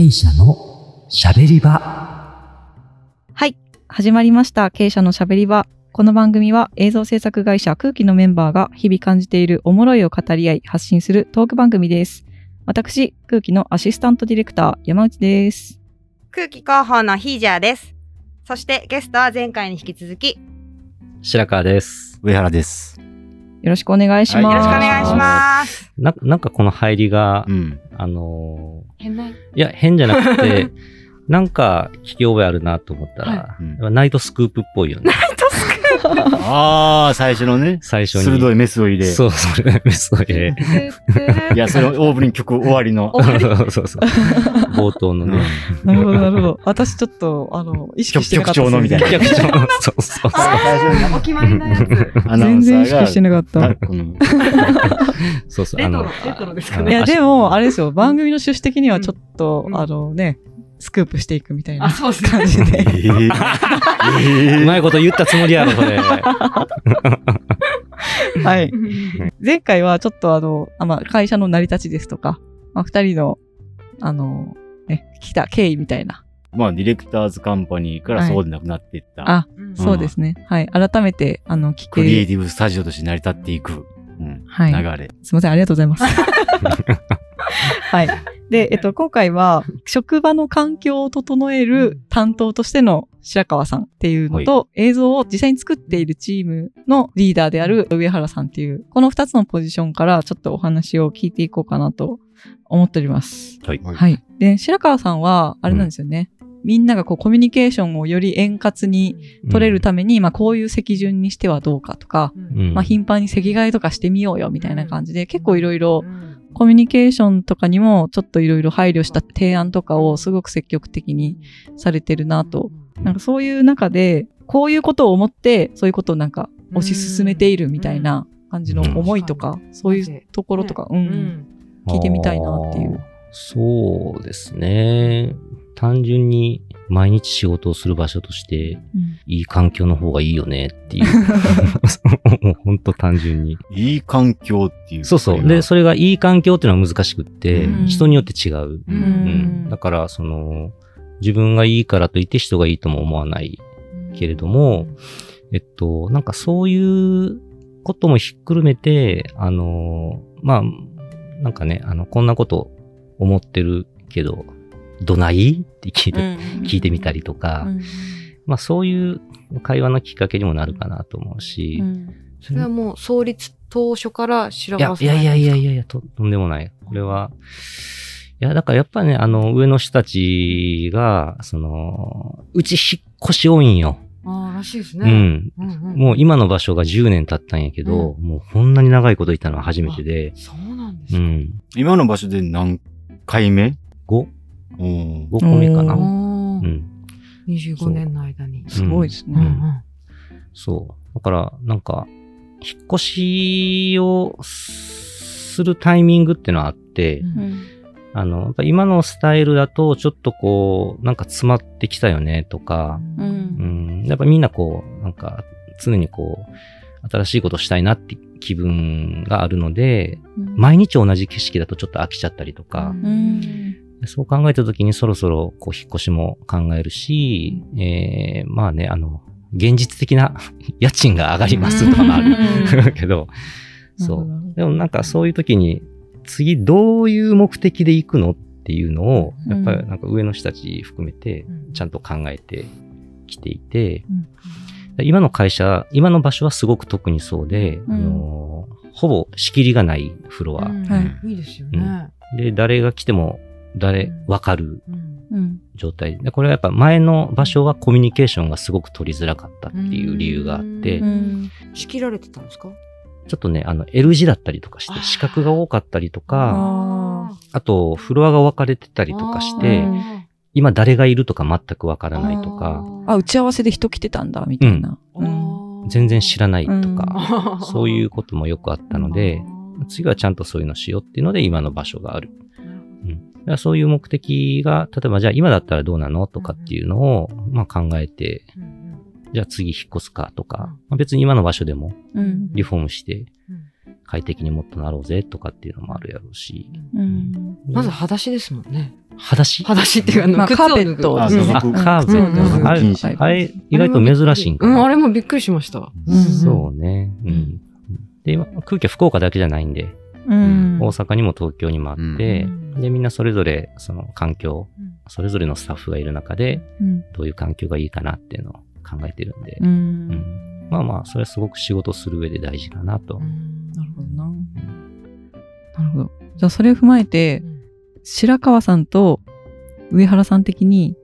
経営者のしゃべり場はい。始まりました。経営者のしゃべり場。この番組は映像制作会社空気のメンバーが日々感じているおもろいを語り合い発信するトーク番組です。私、空気のアシスタントディレクター山内です。空気広報のヒージャーです。そしてゲストは前回に引き続き、よ白川です。上原です。よろしくお願いします。はいろしくお願いします。な、なんかこの入りが、うん。あの変ないーいや、変じゃなくて、なんか聞き覚えあるなと思ったら、うんやっぱナイトスクープっぽいよね。ああ、最初のね、最初に。鋭いメスを入れ。そう、それ、メスを入れ。いや、それオープニング曲終わりの。そうそうそう。冒頭のね。なるほど、なるほど。私ちょっと、あの、意識してなかった局長のみたいな逆調のそうそうそう。最初にお決まりの全然意識してなかった。そうそう。あのレトロですかあねいや、でも、あれですよ、番組の趣旨的にはちょっと、うんあのね、スクープしていくみたいなあ、そうですね。感じで。えーえ うまいこと言ったつもりやろ、それ。はい。前回はちょっとあの、あまあ、会社の成り立ちですとか、まあ、二人の、あの、ね、来た経緯みたいな。まあ、ディレクターズカンパニーからそうでなくなっていった。あ、うんそうですね。はい。改めて、あの、聞け、クリエイティブスタジオとして成り立っていく、うんはい流れ。すいません、ありがとうございます。はい。で、えっと、今回は、職場の環境を整える担当としての白川さんっていうのと、映像を実際に作っているチームのリーダーである上原さんっていう、この二つのポジションからちょっとお話を聞いていこうかなと思っております。はい。はいはい。で、白川さんは、あれなんですよね。みんながこうコミュニケーションをより円滑に取れるために、まあこういう席順にしてはどうかとか、うんまあ頻繁に席替えとかしてみようよみたいな感じで、結構いろいろうんコミュニケーションとかにもちょっといろいろ配慮した提案とかをすごく積極的にされてるなと。なんかそういう中で、こういうことを思って、そういうことをなんか推し進めているみたいな感じの思いとか、そういうところとか、う、うんん。聞いてみたいなっていう。そうですね。単純に毎日仕事をする場所として、いい環境の方がいいよねっていう。もう本当単純に。いい環境っていう。そうそう。で、それがいい環境っていうのは難しくって、うん人によって違う。ううんん。だから、その、自分がいいからといって人がいいとも思わないけれども、えっと、なんかそういうこともひっくるめて、あの、まあ、なんかね、あの、こんなこと思ってるけど、どない？って聞いて、聞いてみたりとか、まあそういう会話のきっかけにもなるかなと思うし。それはもう創立当初から白川さんいやいやいやいやいやと、とんでもない。これは、いや、だからやっぱね、あの、上の人たちが、その、うち引っ越し多いんよ。ああ、らしいですね。うん。うんうん、もう今の場所が10年経ったんやけど、うん、もうこんなに長いこといたのは初めてで。そうなんですか、うん、今の場所で何回目 ?5。5個目かな。うん、25年の間に。すごいですね。うん。うん、そう。だから、なんか、引っ越しをするタイミングっていうのはあって、あの、やっぱ今のスタイルだと、ちょっとこう、なんか詰まってきたよねとか、うん、うん、やっぱみんなこう、なんか常にこう、新しいことしたいなって気分があるので、うん、毎日同じ景色だとちょっと飽きちゃったりとか、うん。そう考えた時にそろそろこう引っ越しも考えるし、えー、まあね、あの、現実的な 家賃が上がりますとかもある。けど、そう。でもなんかそういう時に、次どういう目的で行くのっていうのを、やっぱりなんか上の人たち含めて、ちゃんと考えてきていて、今の会社、今の場所はすごく特にそうで、うん。あのほぼ仕切りがないフロア。はい。いいですよね。で、誰が来ても誰うん。わかる。状態。で、これはやっぱ前の場所はコミュニケーションがすごく取りづらかったっていう理由があって、うん。仕切られてたんですか？ちょっとね、あの L 字だったりとかして、四角が多かったりとか、ああとフロアが分かれてたりとかしてうん、今誰がいるとか全くわからないとか、あ、打ち合わせで人来てたんだ、みたいな。うん。全然知らないとうん。か、そういうこともよくあったので、次はちゃんとそういうのしようっていうので今の場所がある。そういう目的が、例えばじゃあ今だったらどうなのとかっていうのを、まあ、考えて、じゃあ次引っ越すかとか、まあ、別に今の場所でもうん。リフォームして快適にもっとなろうぜとかっていうのもあるやろうし。うん。まず裸足ですもんね。裸足？裸足っていうか、あの、まあカーペットあ、カーベットうんあれあれ、意外と珍しいんかうん、な。あれもびっくりしました。そうね。うん。で、今空気は福岡だけじゃないんで、うん。大阪にも東京にもあって、うん。で、みんなそれぞれ、その環境うん、それぞれのスタッフがいる中で、うん。どういう環境がいいかなっていうのを考えてるんで、ううん。んまあまあ、それはすごく仕事する上で大事かなと。なるほどな。なるほど。じゃあそれを踏まえて、白川さんと上原さん的に、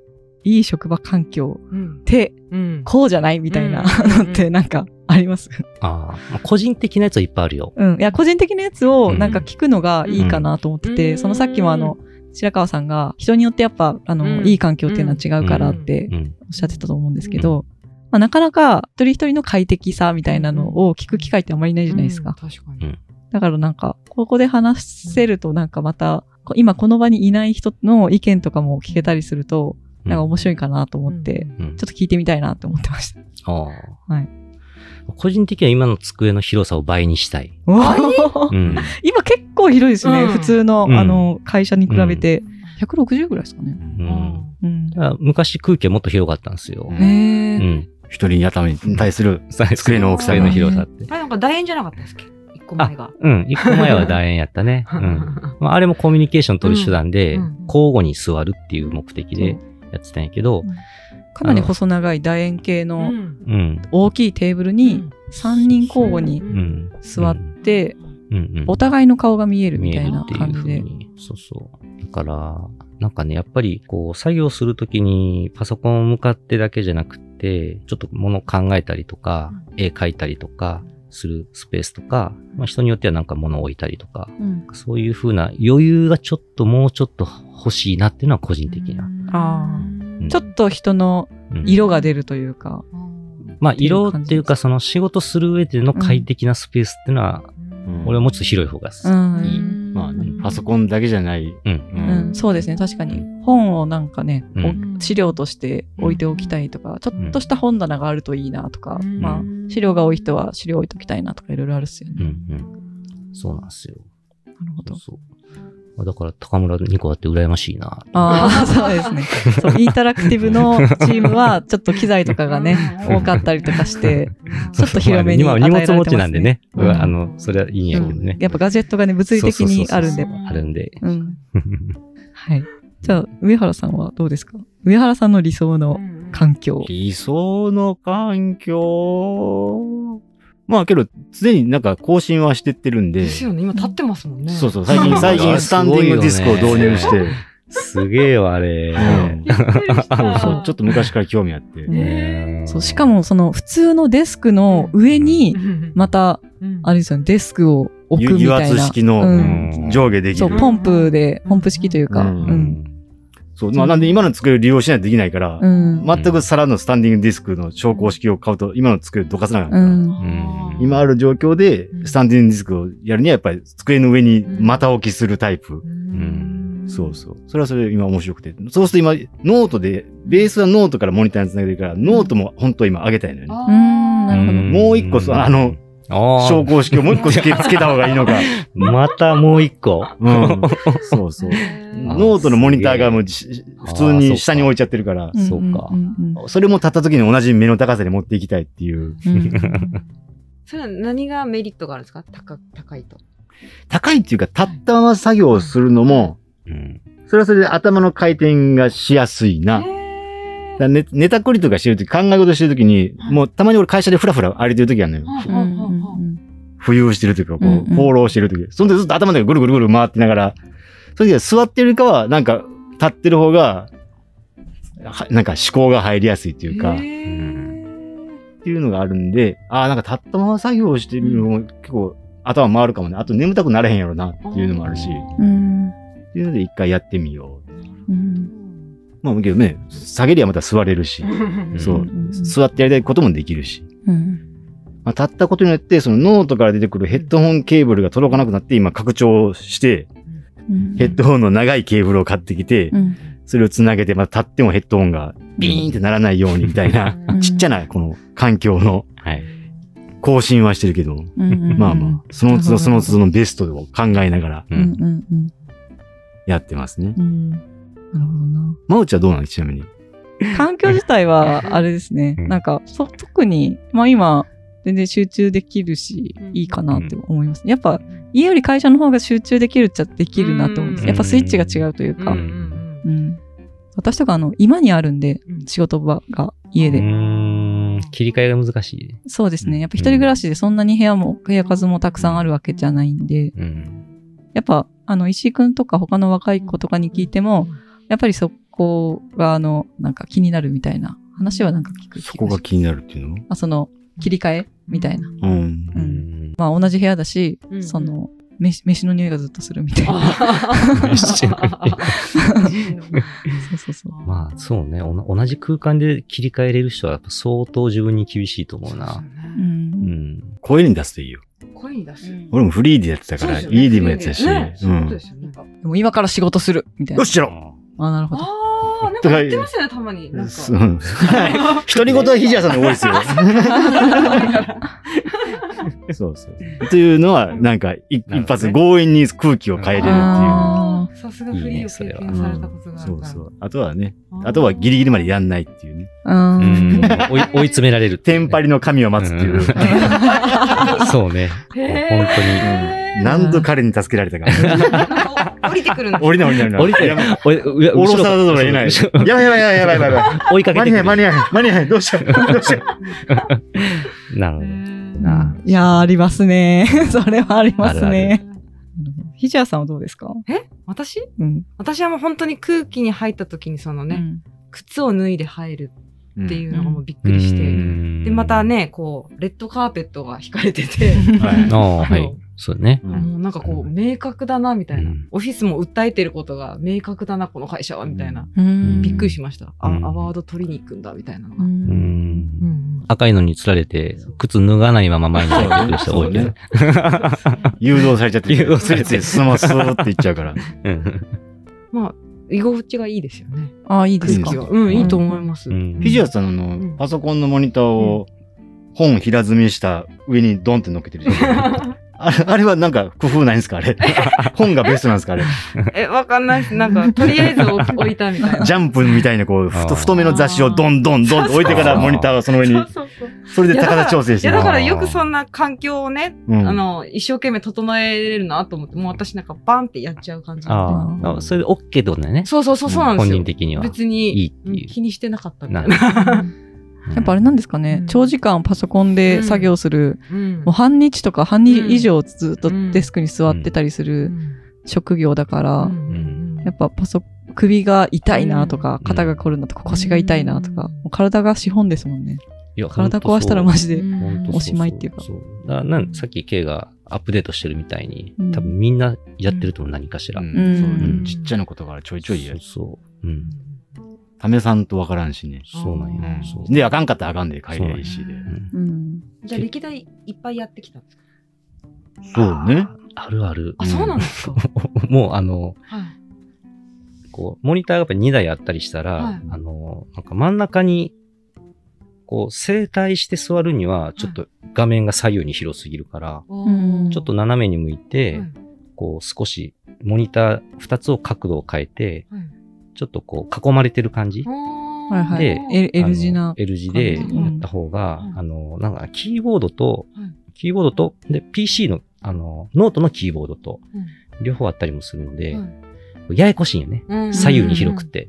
いい職場環境うん。ってうん。こうじゃないみたいなうん のってなんかあります。ああ、まあ個人的なやつはいっぱいあるよ。うん。いや、個人的なやつをなんか聞くのがいいかなと思ってて、うん。そのさっきもあの、白川さんが人によってやっぱ、あの、うん。いい環境っていうのは違うからってうん。おっしゃってたと思うんですけど、まあ、なかなか一人一人の快適さみたいなのを聞く機会ってあんまりないじゃないですか。うん確かに。だからなんか、ここで話せるとなんかまた、こ今この場にいない人の意見とかも聞けたりすると、なんか面白いかなと思って、うんちょっと聞いてみたいなって思ってました。ああはい。個人的には今の机の広さを倍にしたい。今結構広いですね。うん普通の、うんあの、会社に比べて。160ぐらいですかね。うん昔空気はもっと広かったんですよ。へうえ。ん。一人頭に対する机の大きさ机の広さって。あれなんか楕円じゃなかったですっけ？一個前が。うん。一個前は楕円やったね。うん。まあ、あれもコミュニケーション取る手段で、交互に座るっていう目的でやってたんやけど、かなり細長い楕円形うのんうん。大きいテーブルに3人交互にうん。座って、うん。うん。お互いの顔が見えるみたいな感じで。そうそう。だから、なんかね、やっぱりこう、作業するときにパソコンを向かってだけじゃなくて、ちょっと物考えたりとか、絵描いたりとかするスペースとか、まあ人によってはなんか物を置いたりとか、うんそういう風な余裕がちょっともうちょっと欲しいなっていうのは個人的な。あうんちょっと人のうん色が出るというか。まあ色っていうかその仕事する上での快適なスペースっていうのは、俺はもうちょっと広い方がいいまあね、パソコンだけじゃない。うん。うん、そうですね。確かに。本をなんかね、うんお資料として置いておきたいとか、ちょっとした本棚があるといいなとか、うんまあ、資料が多い人は資料置いときたいなとかいろいろあるっすよね。うんうん。そうなんですよ。なるほど。そう。まあだから、高村2個あって羨ましいな。ああ、そうですね。そう、インタラクティブのチームは、ちょっと機材とかがね、多かったりとかして、ちょっと広めに与えられてますね物持ちなんでね。うんあの、それはいいんやけどね。やっぱガジェットがね、物理的にあるんであるんで。うん。はい。じゃあ、上原さんはどうですか？上原さんの理想の環境。理想の環境？まあけど、常になんか更新はしてってるんで。ですよね。今立ってますもんね。そうそう、最近、最近スタンディングディスクを導入して。すげえよ、あれ。そう そう、ちょっと昔から興味あって。ねそう、しかもその普通のデスクの上に、また、あれですよね、デスクを置くみ油たいな。圧式のうん上下できる。そう、ポンプで、ポンプ式というか。そう、まあなんで今の机を利用しないとできないから、うん。全くさらのスタンディングデスクの昇降式を買うと、今の机をどかさなあかんから。うん。うん今ある状況で、スタンディングデスクをやるにはやっぱり机の上にまた置きするタイプ。そうそう。それはそれで今面白くて。そうすると今、ノートで、ベースはノートからモニターにつなげてるから、ノートも本当は今上げたいのよね。もう一個そあの、あ昇降式をもう一個つけつけた方がいいのか。またもう一個。うん。そうそう。ノートのモニターがもうし普通に下に置いちゃってるから、うんそうかそれも立った時に同じ目の高さに持っていきたいっていう。うんうん それは何がメリットがあるんですか？高高いと。高いっていうか、立ったまま作業するのも、うんそれはそれで頭の回転がしやすいな。だから寝寝たくりとかしてるとき、考え事してるときに、もうたまに俺会社でフラフラ歩いてるときあるのよ。浮遊してるというか、こう放浪してるとき。そんでずっと頭でぐるぐるぐる回ってながら、それで座ってるかは、なんか、立ってる方が、はなんか思考が入りやすいっていうか、っうんていうのがあるんで、ああ、なんか立ったまま作業してるのも結構頭回るかもね。あと眠たくなれへんやろなっていうのもあるし、うん。っていうので一回やってみよう。うんまあ、けどね、下げりゃまた座れるし、そう。うん。座ってやりたいこともできるし。うん。まあ、立ったことによって、そのノートから出てくるヘッドホンケーブルが届かなくなって、今拡張して、うん。ヘッドホンの長いケーブルを買ってきて、うん。それをつなげて、また立ってもヘッドホンがビーンってならないようにみたいな、うん。ちっちゃなこの環境のはい。更新はしてるけど、うん。まあまあ、その都度その都度のベストを考えながらうん。うん。うん。やってますね。うんなるほどな。まうちはどうなの？ちなみに。環境自体は、あれですね。うんなんか、そ特に、まあ今、全然集中できるしうん、いいかなって思います。やっぱ、家より会社の方が集中できるっちゃできるなって思うんです。うんやっぱスイッチが違うというか。うんううんん。私とか、あの、今にあるんでう、ん仕事場が家うで。ーん。切り替えが難しい。そうですね。やっぱ一人暮らしでそんなに部屋も、部屋数もたくさんあるわけじゃないんで、うん。やっぱ、あの、石井くんとか他の若い子とかに聞いても、やっぱりそこが、あの、なんか気になるみたいな話はなんか聞くそこが気になるっていうの？あその、切り替えみたいな。うん。う。うんん。まあ同じ部屋だし、うんその、飯、飯の匂いがずっとするみたいな。そうそうそう。まあ、そうね。おな同じ空間で切り替えれる人はやっぱ相当自分に厳しいと思うな。う。うんん。声に出すといいよ。声に出す。俺もフリーでやってたから、そうですよね ED もやってたし。ねそううん。ですよね。でも今から仕事するみたいなよ。しろあ、なるほど。ああ、なんか言ってますよね、たまに。なんか。そううん独り言はひじやさんの多いですよ。そうそう。というのは、なんか、一発強引に空気を変えれるっていう。あさすがフリーを経験されたことがあるから。そうそう。あとはね、あとはギリギリまでやんないっていうね。追い詰められる。テンパリの神を待つっていう。そうね。本当に。うん何度彼に助けられたか。なんか降りてくるんです降りない降りない降りて降ろさざるを得ない。やばいやばいやばいやばいやばい。追いかけてくる。間に合い間に合い間に合いどうしようどうしよう。なるほど。ないやー、ありますね。それはありますね。ひじやさんはどうですか？え？私？うん。私はもう本当に空気に入った時にそのね、うん靴を脱いで入るっていうのがもうびっうくりして。んで、また。ね、こう、レッドカーペットが引かれてて、はい。そうね。うんなんかこう、明確だな、みたいな、うんオフィスも訴えてることが明確だな、この会社は、みたいな。うんびっくりしました。あ、うんアワード取りに行くんだ、みたいなのが。赤いのに釣られて、靴脱がないまま前に入ってくる人多いけど。誘導されちゃって、誘導されてついつい進まそうって言っちゃうから。うんまあ、居心地がいいですよね。ああ、いいですか？うん、いいと思います。うんフィジュアさんのうんパソコンのモニターを本平積みした上にドンって乗っけてるじゃん。あれあれはなんか工夫ないんですか？あれ。本がベストなんですか？あれ。え、わかんないです。なんか、とりあえず置置いたみたいな。ジャンプみたいなこう、太めの雑誌をドンドンドンと置いてからモニターをその上にそう、そうそう。それで高さ調整しいや、だ。からよくそんな環境をね、うんあの、一生懸命整えれるなと思って、もう私なんかバンってやっちゃう感じなんで。ああ、それで OK ってことだよね。そうそうそう、そうなんですよ。本人的には。別にいいっていううん気にしてなかったみたいなな。やっぱあれなんですかね、うん。長時間パソコンで作業する、うん。もう半日とか半日以上ずっとデスクに座ってたりすうるん。職業だから、うん。やっぱパソ首が痛いなとか、うん。肩が凝るなとか、腰が痛いなとか、体が資本ですもんね。いや体壊したらマジで。おしまいっていうか。そう。だからなんさっき K がアップデートしてるみたいに、うん。多分みんなやってると思う何かしら。うん。うん。ちっちゃなことからちょいちょいやそうそう。うん。試さんとわからんしね。そうなんや。で、あかんかったらあかんで帰ればいいしで。じゃあ歴代いっぱいやってきたんですか？そうね。あるある。あ、そうなんですか？もうあの、はい。こう、モニターがやっぱ2台あったりしたら、はい。あの、なんか真ん中に、こう、正対して座るには、ちょっと画面が左右に広すぎるから、うんちょっと斜めに向いて、はい。こう、少し、モニター2つを角度を変えて、はいちょっとこう、囲まれてる感じはいはい。で L 字なあの。L 字でやった方が、うんあの、なんか、キーボードと、はいキーボードと、で、PC の、あの、ノートのキーボードと、うん両方あったりもするので、はいややこしいんよね。うん左右に広くて。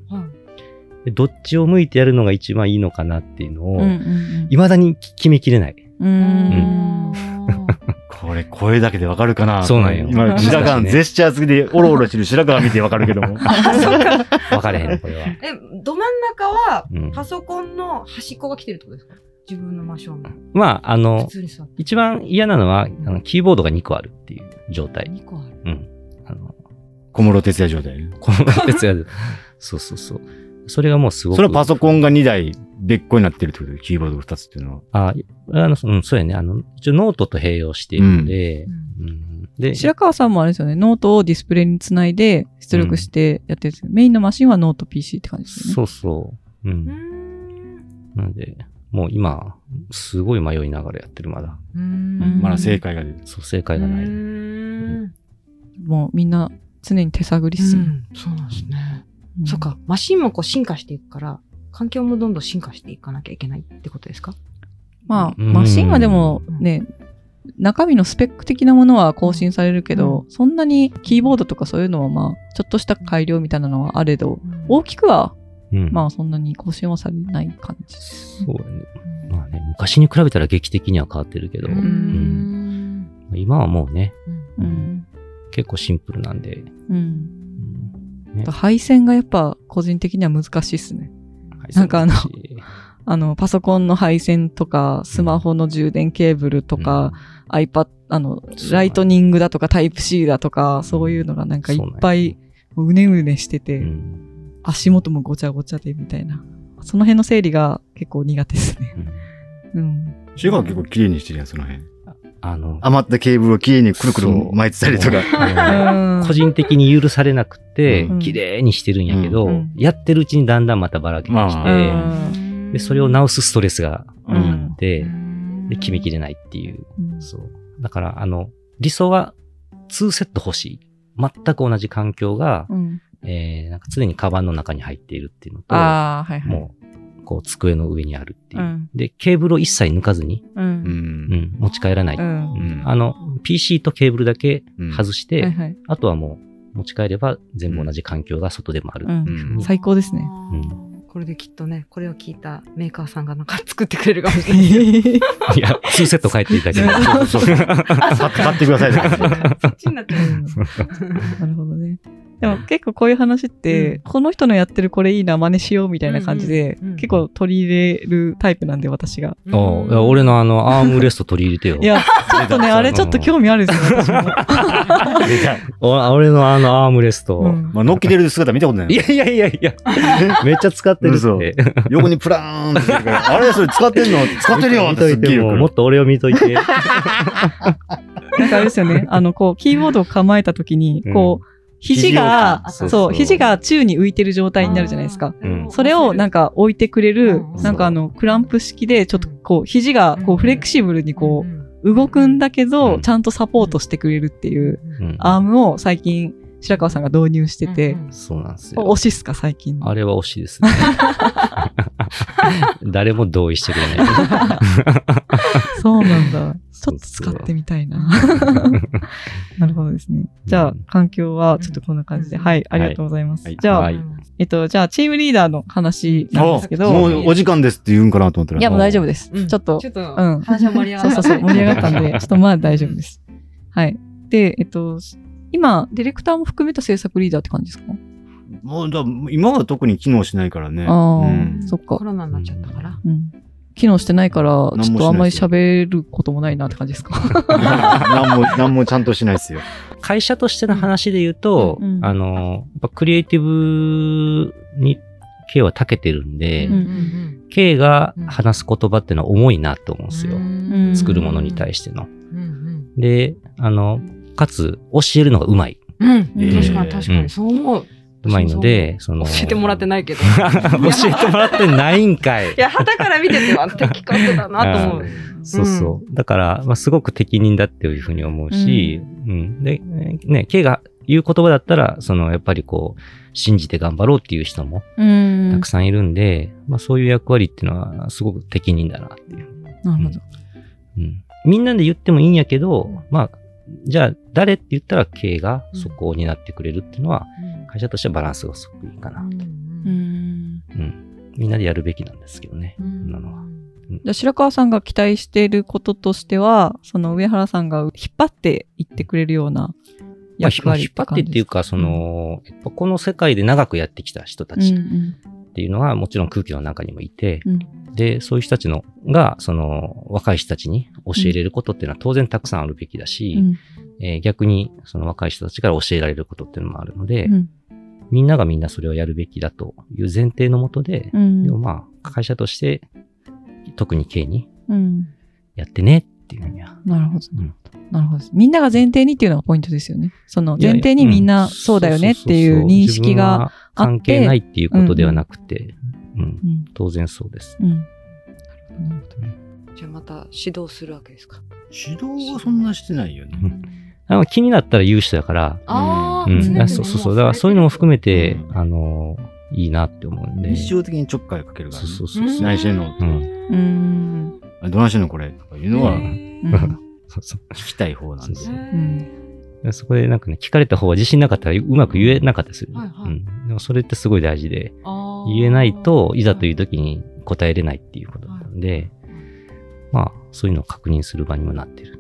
どっちを向いてやるのが一番いいのかなっていうのを、うんうん未だに決めきれない。うん。うん。これ声だけでわかるかな？そうなんよ今、白川のねジェスチャー付きでオロオロしてる白川見てわかるけども。分かれへん、これは。え、ど真ん中はうんパソコンの端っこが来てるってことですか？自分の真正面。まあ、あ普の。一番嫌なのは、あのキーボードが2個あるっていう状態。2個ある。うん。あの、小室哲哉状態。この鉄やる。そうそうそう。それがもうすごく。それはパソコンが2台別個になってるってこと？で、キーボードが2つっていうのは。あ、あの、うん、そうやね。あの、一応ノートと併用しているので、うんうんで、白川さんもあれですよね、ノートをディスプレイにつないで出力してやってるんですけど、メインのマシンはノート PC って感じですよね。そうそう。う。うんん。なので、もう今、すごい迷いながらやってる、まだ。うんまだ正解が出る。そう、正解がない。うんもうみんな常に手探りっすね。うんそうなんですね。そっ。か、マシンもこう進化していくから、環境もどんどん進化していかなきゃいけないってことですか？まあ、うん。マシンはでもね、中身のスペック的なものは更新されるけど、そんなにキーボードとかそういうのはまあ、ちょっとした改良みたいなのはあれど、大きくはうん。まあそんなに更新はされない感じです。そうだね。まあね、昔に比べたら劇的には変わってるけど、ううん。ん。今はもうね、ううん。ん。結構シンプルなんで、うん。うんね配線がやっぱ個人的には難しいっすね。なんかあのあの、パソコンの配線とか、スマホの充電ケーブルとか、iPad、あの、ライトニングだとか、タイプ C だとか、そういうのがなんかいっぱい、もううねうねしてて、うん足元もごちゃごちゃでみたいな。その辺の整理が結構苦手ですね。うん。シェガは結構綺麗にしてるやん、その辺。あの、余ったケーブルを綺麗にくるくる巻いてたりとか。個人的に許されなくてうん、綺麗にしてるんやけど、うんやってるうちにだんだんまたばらけてきまて、あで、それを直すストレスがうんあって、で、決めきれないっていう。うんそう。だから、あの、理想は2セット欲しい。全く同じ環境が、うん。えー、なんか常にカバンの中に入っているっていうのと、ああ、はいはい。もう、こう、机の上にあるっていう。うんで、ケーブルを一切抜かずに、う。うん。うんん、持ち帰らない。うん。うんあの、PC とケーブルだけうん外して、はいはい。あとはもう、持ち帰れば全部同じ環境が外でもある。うんうん最高ですね。うんこれできっとね、これを聞いたメーカーさんがなんか作ってくれるかもしれない。いや、2セット帰っていただければ。そうそう。買って買ってくださいね。そっちになっちゃう。なるほどね。でも結構こういう話って、うんこの人のやってるこれいいな、真似しようみたいな感じで、うんうんうん結構取り入れるタイプなんで、私が。おういや俺のあの、アームレスト取り入れてよ。いや、ちょっとね、あれちょっと興味あるんですよ、俺のあのアームレスト。うん。まあ、乗っけてる姿見たことないいやいやいやいや、めっちゃ使ってるって。横にプラーンって あれそれ使ってんの？使ってるよっ見て言うといても、もっと俺を見といて。なんかあれですよね、あの、こう、キーボードを構えた時に、こう、肘が、そう、肘が宙に浮いてる状態になるじゃないですか。うん。それをなんか置いてくれるうん、なんかあの、クランプ式で、ちょっとこう、肘がこう、フレキシブルにこうん。う、動くんだけうど、んちゃんとサポートしてくれるっていう、うんアームを最近、白川さんが導入してて、そうなんですよ。推しっすか、最近の。あれは惜しいですね。誰も同意してくれない。そうなんだ。ちょっと使ってみたいな。なるほどですね。じゃあ、環境はちょっとこんな感じで。うんはい、ありがとうございます。はいじゃあ、はいえっと、じゃあ、チームリーダーの話なんですけど、もうお時間ですって言うんかなと思ったら。いや、もう大丈夫です。うんちょっとちょ、っと、うん話は盛り上がる。そうそうそう、盛り上がったんで、ちょっとまあ大丈夫です。はい。で、えっと、今、ディレクターも含めた制作リーダーって感じですか？もうだ今は特に機能しないからね。ああ、うんそっかコ。ロナになっちゃったから。うん。機能してないから、ちょっとあんまり喋ることもないなって感じですか？何も、何もちゃんとしないですよ。会社としての話で言うと、うんあの、やっぱクリエイティブに K は長けてるんで、うんん K が話す言葉っていうのは重いなと思うんですよ。ん作るものに対しての。うんうんで、あの、かつ、教えるのがうまい。うん。えー確かに確かに、そう思う。うまいので、その、教えてもらってないけど。教えてもらってないんかいい。や、旗から見てては的確だなと思う。そうそう。だから、まあ、すごく適任だっていうふうに思うし、うん。で、ね、K が言う言葉だったら、その、やっぱりこう、信じて頑張ろうっていう人もうんたくさんいるんで、まあ、そういう役割っていうのは、すごく適任だなっていう。なるほど。うん。みんなで言ってもいいんやけど、まあ、じゃあ、誰って言ったら K がそこを担ってくれるっていうのは、会社としてはバランスがすごくいいかな。うん。うん。みんなでやるべきなんですけどね。こんなのは。じゃあ白川さんが期待していることとしては、その上原さんが引っ張っていってくれるようなまあ、役割引っ張ってっていうか、その、やっぱこの世界で長くやってきた人たちっうんていうのは、もちろん空気の中にもいて、うんで、そういう人たちの、が、その、若い人たちに教えれることっていうのは当然たくさんあるべきだし、うんえー逆に、その若い人たちから教えられることっていうのもあるので、うんみんながみんなそれをやるべきだという前提のもとで、うんでもまあ、会社として、特に K にうんやってねっていうふうには。なるほどうん。なるほど。みんなが前提にっていうのがポイントですよね。その前提にみんうなそうだよねっていう認識が。自分は関係ないっていうことではなくて、うん、うん。当然そうです。うん。なるほどじゃあまた指導するわけですか？指導はそんなしてないよね。あの気になったら言う人だから、ああ、うんそうそうそう。だからそういうのも含めて、うんあの、いいなって思うんで。日常的にちょっかいかけるから、ね。そうそうそう。何してんのうん。うん。あどないしてんのこれとかいうのはうん そうそう聞きたい方なんで。そううんでそこでなんかね、聞かれた方は自信なかったらうまく言えなかったりする。はいはいうん。でもそれってすごい大事で、言えないといざという時に答えれないっていうことなんで、まあ、そういうのを確認する場にもなってる。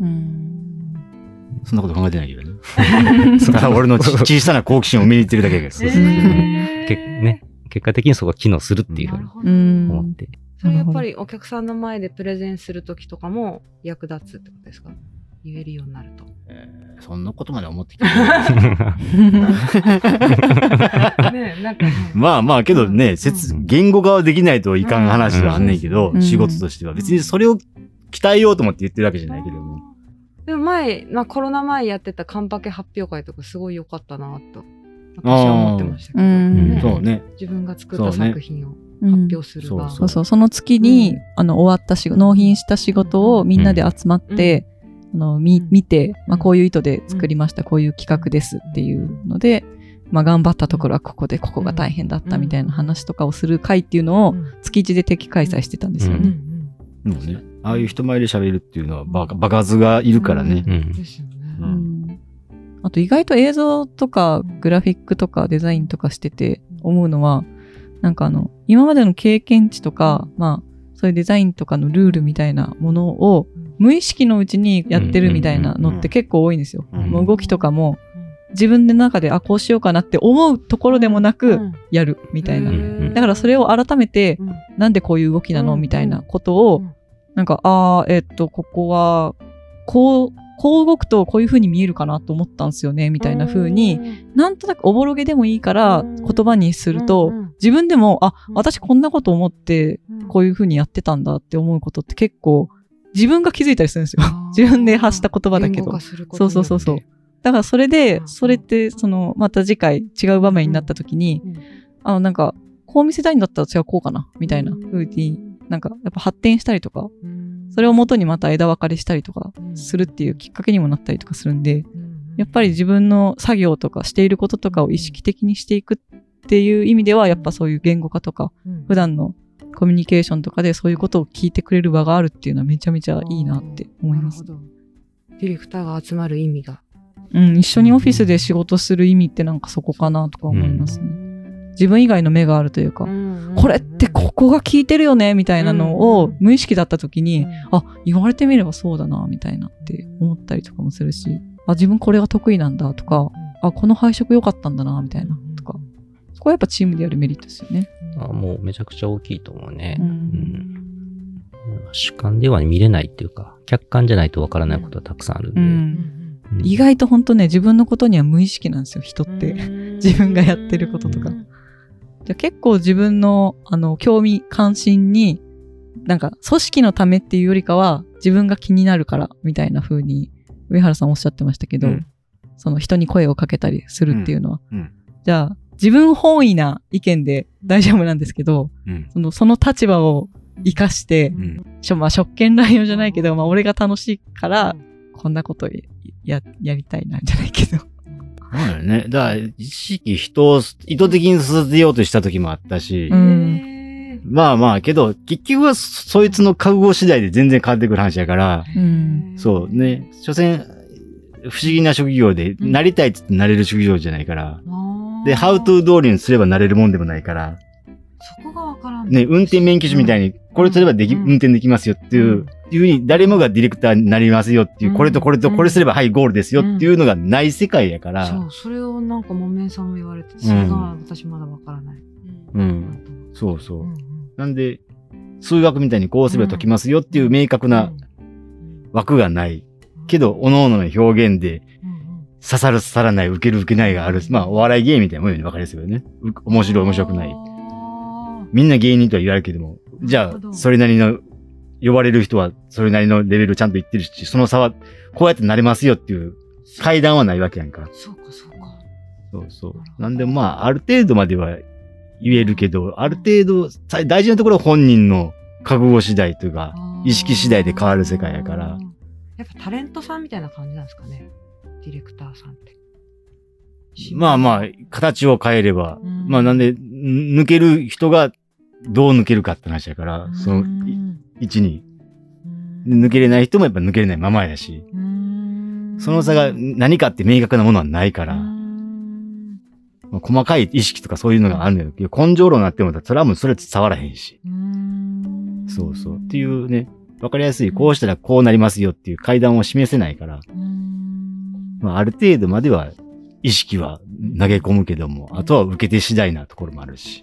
うんそんなこと考えてないけどね。ただ俺のち小さな好奇心を見に行ってるだけやけど。ね、結果的にそこが機能するっていうふうに思って。それやっぱりお客さんの前でプレゼンするときとかも役立つってことですか？言えるようになると。えーそんなことまで思ってきてない ねえ、なんかね。まあまあ、けどね、説うん言語化はできないといかん話はあんねんけどう、ん仕事としては。別にそれを鍛えようと思って言ってるわけじゃないけども。でも前、まあコロナ前やってたカンパケ発表会とかすごい良かったなと、私は思ってましたけど、うん。ねそうね。自分が作った作品をうん発表する場。そうそう、その月に、うん。あの、終わった納品した仕事をみんなで集まって、あの、み、見て、まあ、こういう意図で作りました、こういう企画ですっていうので、まあ、頑張ったところはここで、ここが大変だったみたいな話とかをする会っていうのを、月一で定期開催してたんですようん。ね。うん。もうね、ああいう人前で喋るっていうのはバカ、バカ数がいるからね。うん。ですよね。ううん。んあと意外と映像とかグラフィックとかデザインとかしてて思うのは、なんかあの、今までの経験値とか、まあ、そういうデザインとかのルールみたいなものを無意識のうちにやってるみたいなのって結構多いんですよ。うん。もう動きとかも自分の中で、あ、こうしようかなって思うところでもなくやるみたいな。ん。だからそれを改めて、うん。なんでこういう動きなの？うんみたいなことをうん、なんか、ああ、えっと、ここは、こう、こう動くとこういう風に見えるかなと思ったんですよね、みたいな風に、なんとなくおぼろげでもいいからうん言葉にすると自分でも、あ、うん。私こんなこと思って、こういう風にやってたんだって思うことって結構、自分が気づいたりするんですよ。自分で発した言葉だけど。そうそうそうそう。だからそれで、うんそれって、その、また次回違う場面になった時に、あの、なんか、こう見せたいんだったら私はこうかな、みたいな風に、なんか、やっぱ発展したりとか、それをもとにまた枝分かれしたりとかするっていうきっかけにもなったりとかするんで、やっぱり自分の作業とかしていることとかを意識的にしていくっていう意味では、やっぱそういう言語化とか、普段のコミュニケーションとかでそういうことを聞いてくれる場があるっていうのはめちゃめちゃいいなって思います。なるほどディレクターが集まる意味が。うん、一緒にオフィスで仕事する意味ってなんかそこかなとか思いますね。自分以外の目があるというか、これってここが効いてるよねみたいなのを無意識だった時に、あ、言われてみればそうだなみたいなって思ったりとかもするし、あ、自分これが得意なんだとか、あ、この配色良かったんだなみたいなとか、そこはやっぱチームでやるメリットですよね。あもうめちゃくちゃ大きいと思うね。ううん。ん主観では見れないっていうか、客観じゃないとわからないことはたくさんあるんで。うん。うん。意外と本当ね、自分のことには無意識なんですよ、人って。自分がやってることとか。じゃあ結構自分の、あの、興味、関心に、なんか、組織のためっていうよりかは、自分が気になるから、みたいな風に、上原さんおっしゃってましたけど、うんその人に声をかけたりするっていうのは。うん。じゃあ、自分本位な意見で大丈夫なんですけど、うん。その、その立場を活かして、うん。しょまあ、職権乱用じゃないけど、まあ、俺が楽しいから、こんなことや、やりたいな、じゃないけど。そうだよね。だから、一時期人を意図的に育てようとした時もあったし、うん。まあまあ、けど、結局はそそいつの覚悟次第で全然変わってくる話やから、うん。そうね。所詮、不思議な職業で、なりたいって言ってなれる職業じゃないから、で、how to 通りにすればなれるもんでもないから、そこがわからん。ね、運転免許証みたいに、これすればでき、うん運転できますよっていう、うんいうふうに誰もがディレクターになりますよっていう、うんこれとこれとこれすれば、はい、ゴールですよっていうのがない世界やから、そう、それをなんか木綿さんも言われて、それが私まだわからない。うん。そうそう。うんなんで、数学みたいにこうすれば解きますよっていう明確な枠がない。けど、各々の表現で刺さる刺さらない、受ける受けないがある。まあ、お笑い芸みたいなもんよね、わかりやすいよね。う面白い面白くない。みんな芸人とは言われるけども、じゃあ、それなりの、呼ばれる人はそれなりのレベルちゃんと言ってるし、その差は、こうやってなれますよっていう階段はないわけやんか。そうか、そうか。そうそう。なんでまあ、ある程度までは言えるけど、ある程度、さ大事なところは本人の覚悟次第というか、意識次第で変わる世界やから。やっぱタレントさんみたいな感じなんですかね。ディレクターさんって。まあまあ、形を変えれば、うんまあなんで、抜ける人がどう抜けるかって話やから、その、い1に。で抜けれない人もやっぱ抜けれないままやし、その差が何かって明確なものはないから、まあ細かい意識とかそういうのがあるんだけど、根性論になっても、それはもうそれ伝わらへんし。そうそう。っていうね、わかりやすい、こうしたらこうなりますよっていう階段を示せないから、まあ、ある程度までは意識は投げ込むけども、あとは受けて次第なところもあるし。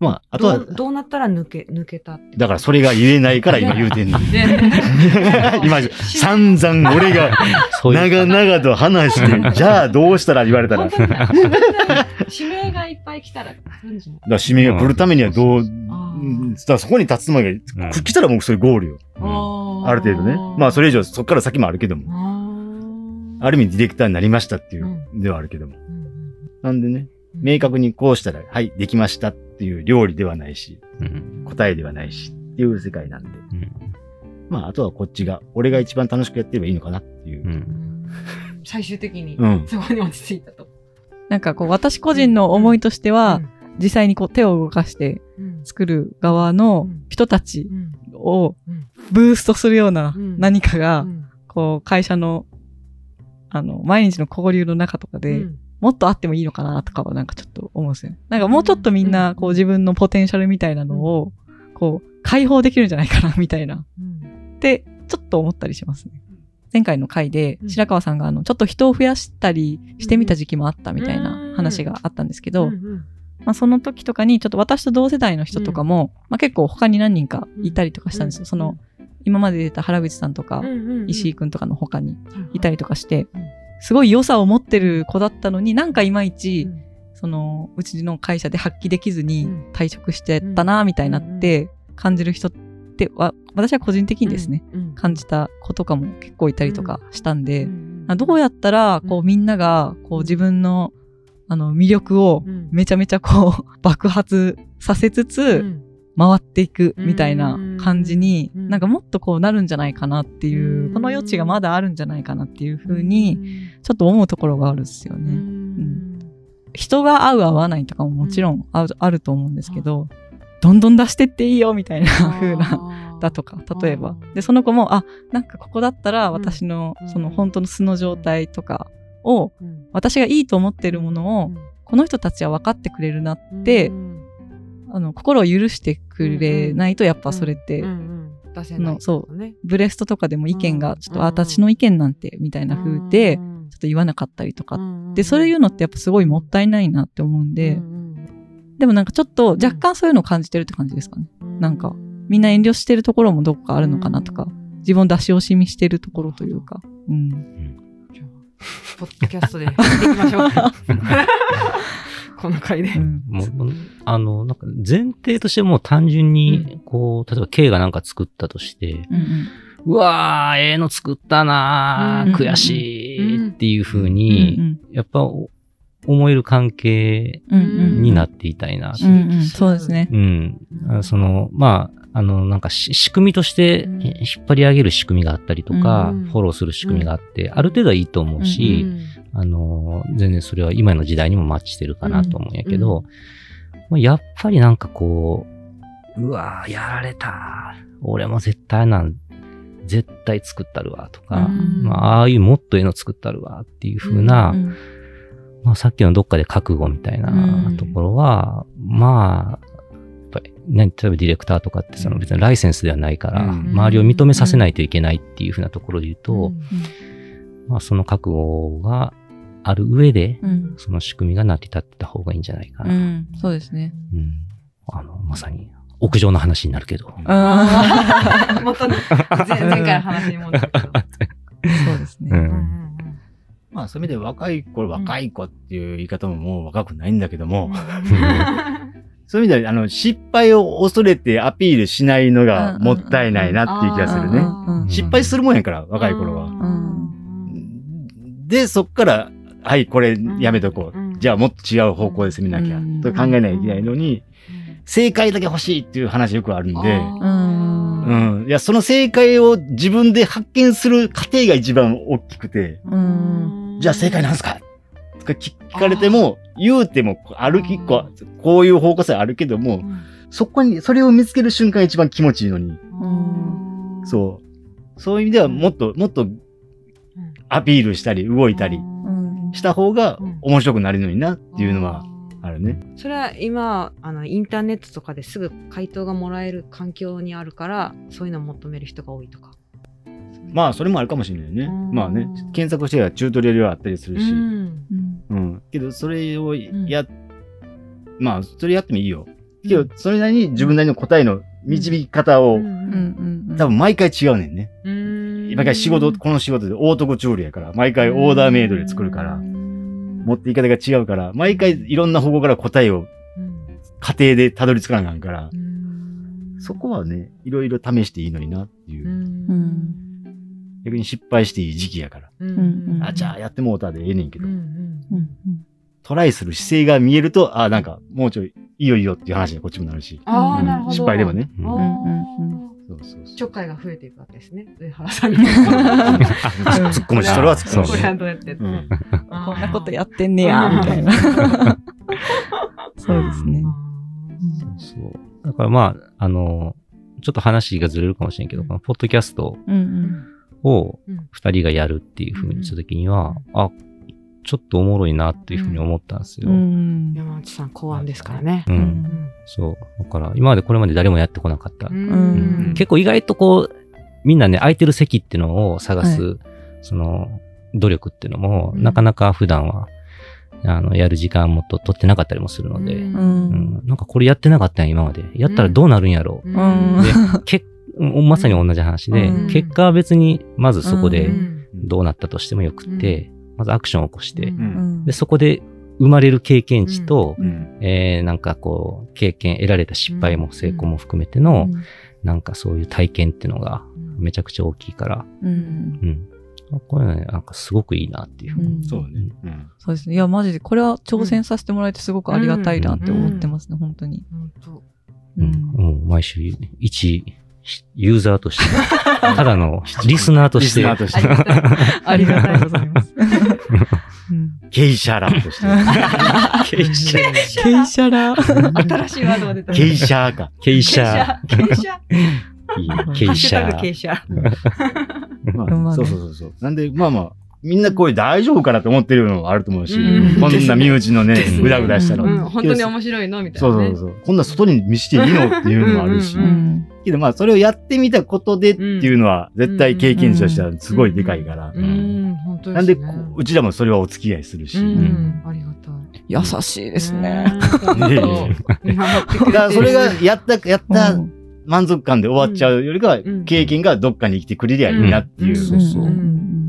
まあ、あとはどう、どうなったら抜け、抜けたって。だからそれが言えないから今言うてんの。ね 今、散々俺が長々と話して、じゃあどうしたら言われたら。指名がいっぱい来たら来るんじゃないら指名が来るためにはどう、あうんだからそこに立つのが、来たらもうそれゴールよ。ーある程度ね。まあそれ以上そっから先もあるけども。あある意味ディレクターになりましたっていううではあるけども。なんでね、明確にこうしたら、はい、できましたっていう料理ではないし、うん。答えではないしっていう世界なんで。うん。まああとはこっちが、俺が一番楽しくやってればいいのかなっていう。う。ん。最終的にうん。そこに落ち着いたと。なんかこう、私個人の思いとしては、実際にこう手を動かしてうん。作る側の人たちうん。をうん。ブーストするようなうん。何かが、うん。こう、会社の、あの、毎日の交流の中とかで、うん。もっとあってもいいのかなとかはなんかちょっと思うんですよね。なんかもうちょっとみんな、こう自分のポテンシャルみたいなのを、こう、解放できるんじゃないかな、みたいな。うん。って、ちょっと思ったりしますね。前回の回でう、ん。白川さんがあの、ちょっと人を増やしたりしてみた時期もあったみたいな話があったんですけど、まあその時とかに、ちょっと私と同世代の人とかも、まあ結構他に何人かいたりとかしたんですよ。その、今まで出た原口さんとか、石井くんとかの他にいたりとかしてうん、すごい良さを持ってる子だったのに、なんかいまいち、うん。その、うちの会社で発揮できずにうん。退職してたな、みたいになって感じる人っては、私は個人的にですね、うん。感じた子とかも結構いたりとかしたんで、どうやったら、こううんみんなが、こう自分の、あの、魅力をうん。めちゃめちゃこう、爆発させつうつ、ん回っていくみたいな感じに、うん。なんかもっとこうなるんじゃないかなっていうう、ん。この余地がまだあるんじゃないかなっていうふうに、ちょっと思うところがあるんですようね。ん。人が合う合わないとかももちろんある,、あると思うんですけど、どんどん出してっていいよみたいな風な、だとか、例えば。で、その子も、あ、なんかここだったら私のうん。その本当の素の状態とかを、うん。私がいいと思ってるものを、この人たちは分かってくれるなって、あの、心を許してくれないと、やっぱそれって、うんうん出せないのそうね。ブレストとかでも意見が、ちょっと、私の意見なんて、みたいな風で、ちょっと言わなかったりとか。で、そういうのってやっぱすごいもったいないなって思うんで、でもなんかちょっと若干そういうのを感じてるって感じですかね。なんかみんな遠慮してるところもどっかあるのかなとか、自分を出し惜しみしてるところというか。うん。じゃあポッドキャストでやっていきましょう この回で。うん。もう、あの、なんか前提としてもう単純に、こう、例えば K がなんか作ったとして、うんうん。うわー、ええの作ったなうんー、悔しうん。いっていう風うんに、やっぱお思える関係うんうん。になっていたいな。そうですね。うん。あその、まあ、あの、なんかし仕組みとして引っ張り上げる仕組みがあったりとか、うんフォローする仕組みがあって、ある程度はいいと思うし、あの、全然それは今の時代にもマッチしてるかなと思うんやけど、まあやっぱりなんかこう、うわーやられた。俺も絶対なん、絶対作ったるわとか、うん。まあ、ああいうもっとええの作ったるわっていう風な、うんまあ、さっきのどっかで覚悟みたいなうん。ところは、まあ、やっぱり、ね、例えばディレクターとかってその別にライセンスではないから、うん。周りを認めさせないといけないっていう風なところで言うと、うんまあ、その覚悟がある上で、うん。その仕組みが成り立ってた方がいいんじゃないかな。うん。そうですね。うん。あの、まさに、屋上の話になるけど。あ 元に前前回の話に戻るけど。あ、そうですね。うん。まあそういう意味で若い子、若い子っていう言い方ももう若くないんだけども、そういう意味では、あの、失敗を恐れてアピールしないのがもったいないなっていう気がするね。失敗するもんやから、若い頃は。で、そっから、はい、これやめとこう。うん。じゃあもっと違う方向で攻めなきゃ。うん、と考えなきゃいけないのに、正解だけ欲しいっていう話よくあるんで、うんうん。いや、その正解を自分で発見する過程が一番大きくて、うん。じゃあ正解なんすか？か聞聞かれても、言うても、歩き、こうこういう方向性あるけども、そこに、それを見つける瞬間一番気持ちいいのに。うん。そう。そういう意味では、もっと、もっと、アピールしたり、動いたりうんした方が面白くなるのになっていうのはあるね。それは今あのインターネットとかですぐ回答がもらえる環境にあるからそういうのを求める人が多いとか。まあ、それもあるかもしれないねうん。まあね、検索してはチュートリアルはあったりするし。うんうんうん。けど、それをんや、まあ、それやってもいいよ。けど、それなりに自分なりの答えの導き方を、うんうん多分毎回違うねんね。分毎回仕事、この仕事でオートコチュールやから、毎回オーダーメイドで作るから、持っていき方が違うから、毎回いろんな方向から答えを家庭でたどり着かなあかんから、そこはね、いろいろ試していいのになっていう。ん。逆に失敗していい時期やから。うん。あ、じゃあやってもうたでええねんけど、トライする姿勢が見えると、あ、なんかもうちょいいいよいいよっていう話にこっちもなるし。失敗でもね。ちょっかいが増えていくわけですね。上原さんに。突っ込むし、それは突っ込むしこれ。はどうやって。うんこんなことやってんねや、みたいな。そうですね。そう。だからまあ、あの、ちょっと話がずれるかもしれんけど、このポッドキャストうんをうん二人がやるっていう風にしたときには、あ、ちょっとおもろいなっていう風に思ったんですよ。うん。うん山内さん考案ですからね。うんうんそう。だから、今までこれまで誰もやってこなかった。ん結構意外とこう、みんなね、空いてる席っていうのを探す、その、努力っていうのも、うんなかなか普段は、あの、やる時間もと取ってなかったりもするので、ううんんなんかこれやってなかったんや、今まで。やったらどうなるんやろう。うんで、けまさに同じ話で、うん結果は別に、まずそこうでんどうなったとしてもよくって、まずアクションを起こして、うん。うん。で、そこで生まれる経験値と、うん。えー、なんかこう、経験、得られた失敗も成功も含めての、なんかそういう体験っていうのがめちゃくちゃ大きいから、うん。うん。これね、なんかすごくいいなっていうふうに。うん。そうね。うん。そうですね。いや、マジで、これは挑戦させてもらえてすごくありがたいなって思ってますね、本当に。本当ううん。ん。もう毎週、一ユーザーとして、ただのリスナーとして、リスナーとして、ありがたいございます。うんケイシャラとして。ケイシャー、ケイシャラ。新しいワードが出た。ケイシャーか。ケイシャ傾斜。傾斜。ー、ケイシャー。シュタグ傾斜。まあ、まあねそうそうそうそう。なんで、まあまあ、みんなこれ大丈夫かなと思ってるのもあると思うし、うんこんな身内のねぐだぐだしたの。うんうん、本当に面白いのみたいなね。そうそうそう。こんな外に見していいのっていうのもあるしう。うんん。けどまあ、それをやってみたことでっていうのは、絶対経験値としてはすごいでかいから。うん、本当なんで、ううちらもそれはお付き合いするし。うん、ありがたい。優しいですね。うん。本当見守ってくれてるだからそれがやった、やったうん満足感で終わっちゃうよりかはうん、経験がどっかに生きてくれりゃいいなっていう。うん。そうそう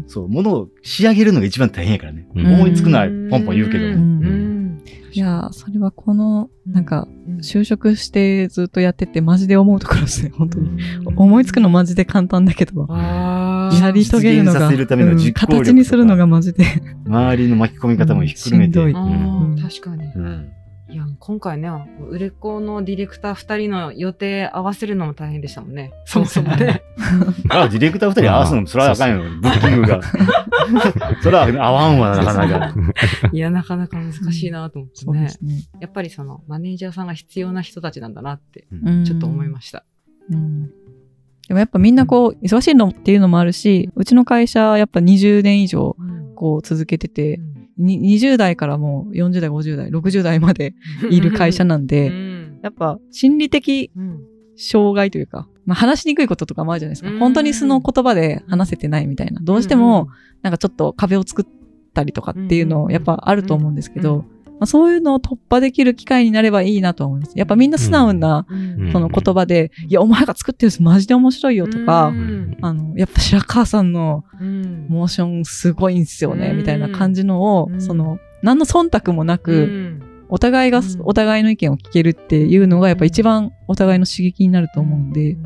そう、ものを仕上げるのが一番大変やからね。うん。思いつくのはポンポン言うけど。いやー、それはこの、なんか、うん、就職してずっとやっててマジで思うところですね、本当に。うん思いつくのマジで簡単だけど、やり遂げるのが、実現させるための実行力とか。うん形にするのがマジで。周りの巻き込み方もひっくるめて。どい。確かに。うんいや、今回ね、売れっ子のディレクター2人の予定合わせるのも大変でしたもんね。そもそもね。あ、ディレクター二人合わすのもそれはあかんよ。ブッキングが。それは合わんわ、なかなか。いや、なかなか難しいなと思ってね。そうですね。やっぱりその、マネージャーさんが必要な人たちなんだなって、うんちょっと思いました。うんでもやっぱみんなこう、忙しいのっていうのもあるし、うちの会社やっぱ20年以上こう続けてて、に20代からもう40代、50代、60代まで いる会社なんうで、ん。やっぱ心理的うん障害というか、まあ話しにくいこととかもあるじゃないですか。うん。本当に素の言葉で話せてないみたいな。どうしても、なんかちょっと壁を作ったりとかっていうのやっぱあると思うんですけうど、まあ、そういうのを突破できる機会になればいいなとは思います。やっぱみんな素直な、うん。その言葉で、いや、お前が作ってるやつマジで面白いよとか、うん。あの、やっぱ白川さんのうん。モーションすごいんすよね、うん。みたいな感じのを、うん。その、何の忖度もなうく、ん。お互いが、うん。お互いの意見を聞けるっていうのがやっぱ一番お互いの刺激になると思うんで、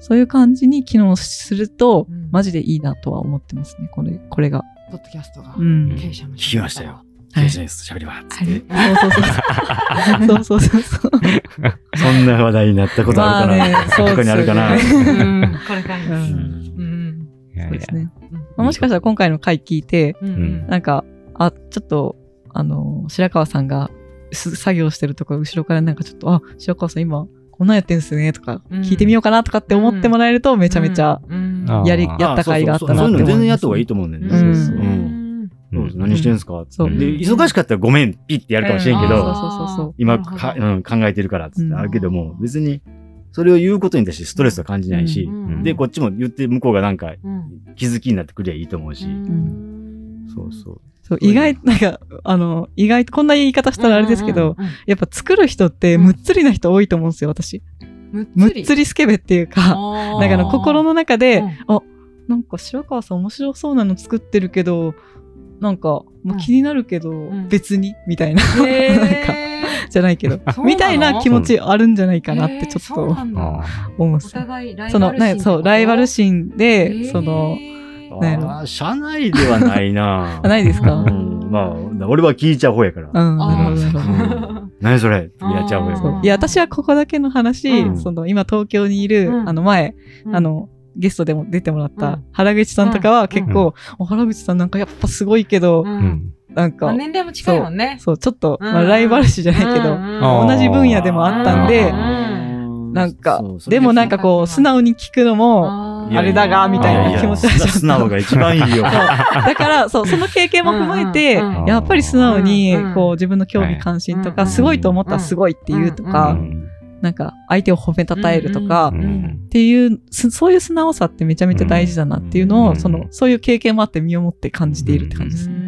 そういう感じに機能するとうん、マジでいいなとは思ってますね、これ、これが。ポッドキャストがうん。経営者の聞きましたよ。はい経営者です。喋りは。つって。そうそうそう。そうそうそうそう。そんな話題になったことあるかまあねな。そう他にあるかな。ですようんこれからです。うんうんいやいやそうですね。まあもしかしたら今回の回聞いて、うんうんなんか、あ、ちょっと、あの、白川さんがす作業してるところ、後ろからなんかちょっと、あ、白川さん今、こんなんやってんすね、とか、うん聞いてみようかなとかって思ってもらえると、めちゃめちゃ、うんやり、やった甲斐があったなってそうそうそういうの思います。全然やった方がいいと思うんだよね。うんそうそううんそう何してんすかそう。で、忙しかったらごめん、ピッてやるかもしれんけど、うん。そうそうそうそう。今か、うん、考えてるからっつっうんてあるけども、別に、それを言うことに対してストレスは感じないし、うんで、こっちも言って向こうがなんかうん。気づきになってくりゃいいと思うし、うん。そうそう。そう、意外、なんか、あの、意外と、こんな言い方したらあれですけど、うんうんやっぱ作る人って、むっつりな人多いと思うんですよ、私。うんむっつりスケベっていうか、あー。なんかあの、心の中で、うん。あ、なんか白川さん面白そうなの作ってるけど、なんか、もう気になるけど、ん。別に、みたいな、なんか、じゃないけど。みたいな気持ちあるんじゃないかなってちょっと思うんです。よ。互いライバルその、なんかそう、ライバル心で、その、なんやろ。ああ、社内ではないな。あないですか？うん、まあ、俺は聞いちゃう方やから。うん、何それ？やっちゃう方やから。いや、私はここだけの話、うん。その、今東京にいる、うん。あの前、うん。あの、ゲストでも出てもらっうたん。原口さんとかは結構、お原口さんなんかやっぱすごいけど。なんか、まあ年齢も近いもんね。そう、ちょっと、うん。まあ、ライバル視じゃないけど、同じ分野でもあったんでうん。なんかでもなんかこう、素直に聞くのも、ああれだがみたいな気持ちいやいや素直が一番いいよ。だから、そう、その経験も踏まえて、やっぱり素直にこう、自分の興味関心とか、うんすごいと思ったらすごいって言うとうか、うんなんか、相手を褒めたたえるとか、っていう、すそういう素直さってめちゃめちゃ大事だなっていうのを、うんその、そういう経験もあって身をもって感じているって感じですね。うん。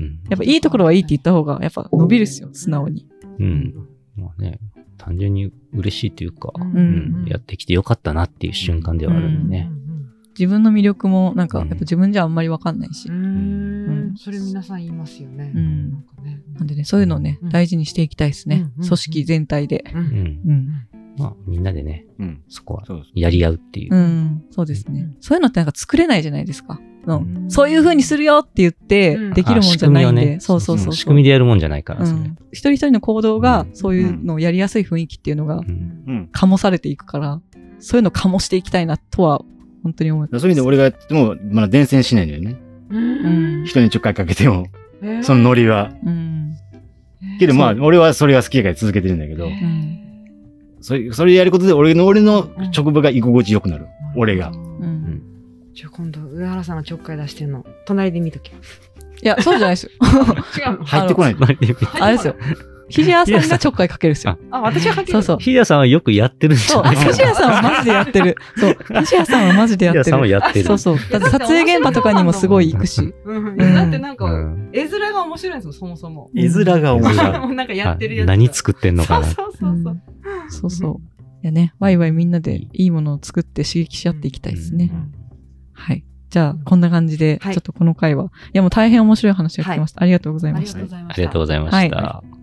うんやっぱいいところはいいって言った方が、やっぱ伸びるっすよ、素直に。うん。まあね、単純に嬉しいというか、ううんうんやってきてよかったなっていう瞬間ではあるんでね。自分の魅力も、なんか、うんやっぱ自分じゃあんまりわかんないしう。んそれ皆さん言いますよね。うんなんかねなんでね、そういうのをね、うん大事にしていきたいですね。うん組織全体で。ううんん。うん。まあ、みんなでね、うん。そこは。やり合うっていうう。ん。そうですね。そういうのってなんか作れないじゃないですか。ううんんそういう風にするよって言ってうん、できるもんじゃないんで。そうそうそうそう。仕組みでやるもんじゃないから、それ。うん。一人一人の行動がう、んそういうのをやりやすい雰囲気っていうのが。醸されていくから、そういうのを醸していきたいなとは、本当に思います。そういう意味で俺がやっても、まだ伝染しないんだよね。うん人にちょっかいかけても、そのノリは。うん。けどまあ、俺はそれが好きやから続けてるんだけど、んそれ、それやることで俺の、俺の職場が居心地良くなる。俺が。うん。じゃあ今度、上原さんがちょっかい出してんの、隣で見とけ。いや、そうじゃないですよ。違うの？入ってこない。あれですよ。ひじやさんがちょっかいかけるんですよ。あ、私がかける？そうそう。ヒデさんはよくやってるんじそう、ゃないひじやさんはマジでやってる。そう、ひじやさんはマジでやヒデさんはってる。やってる。そうそう。だって撮影現場とかにもすごい行くし。だってなんか、うん絵面が面白いんですよ、そもそも。絵面が面白い。もうなんかやってるやつ。あ何作ってんのかな？そうそうそうそう。そうそう。いやね、ワイワイみんなでいいものを作って刺激し合っていきたいですね。はい。じゃあ、こんな感じで、はいちょっとこの回は。いや、もう大変面白い話が聞きました。ありがとうございましたありがとう。ございました。ありがとうございました。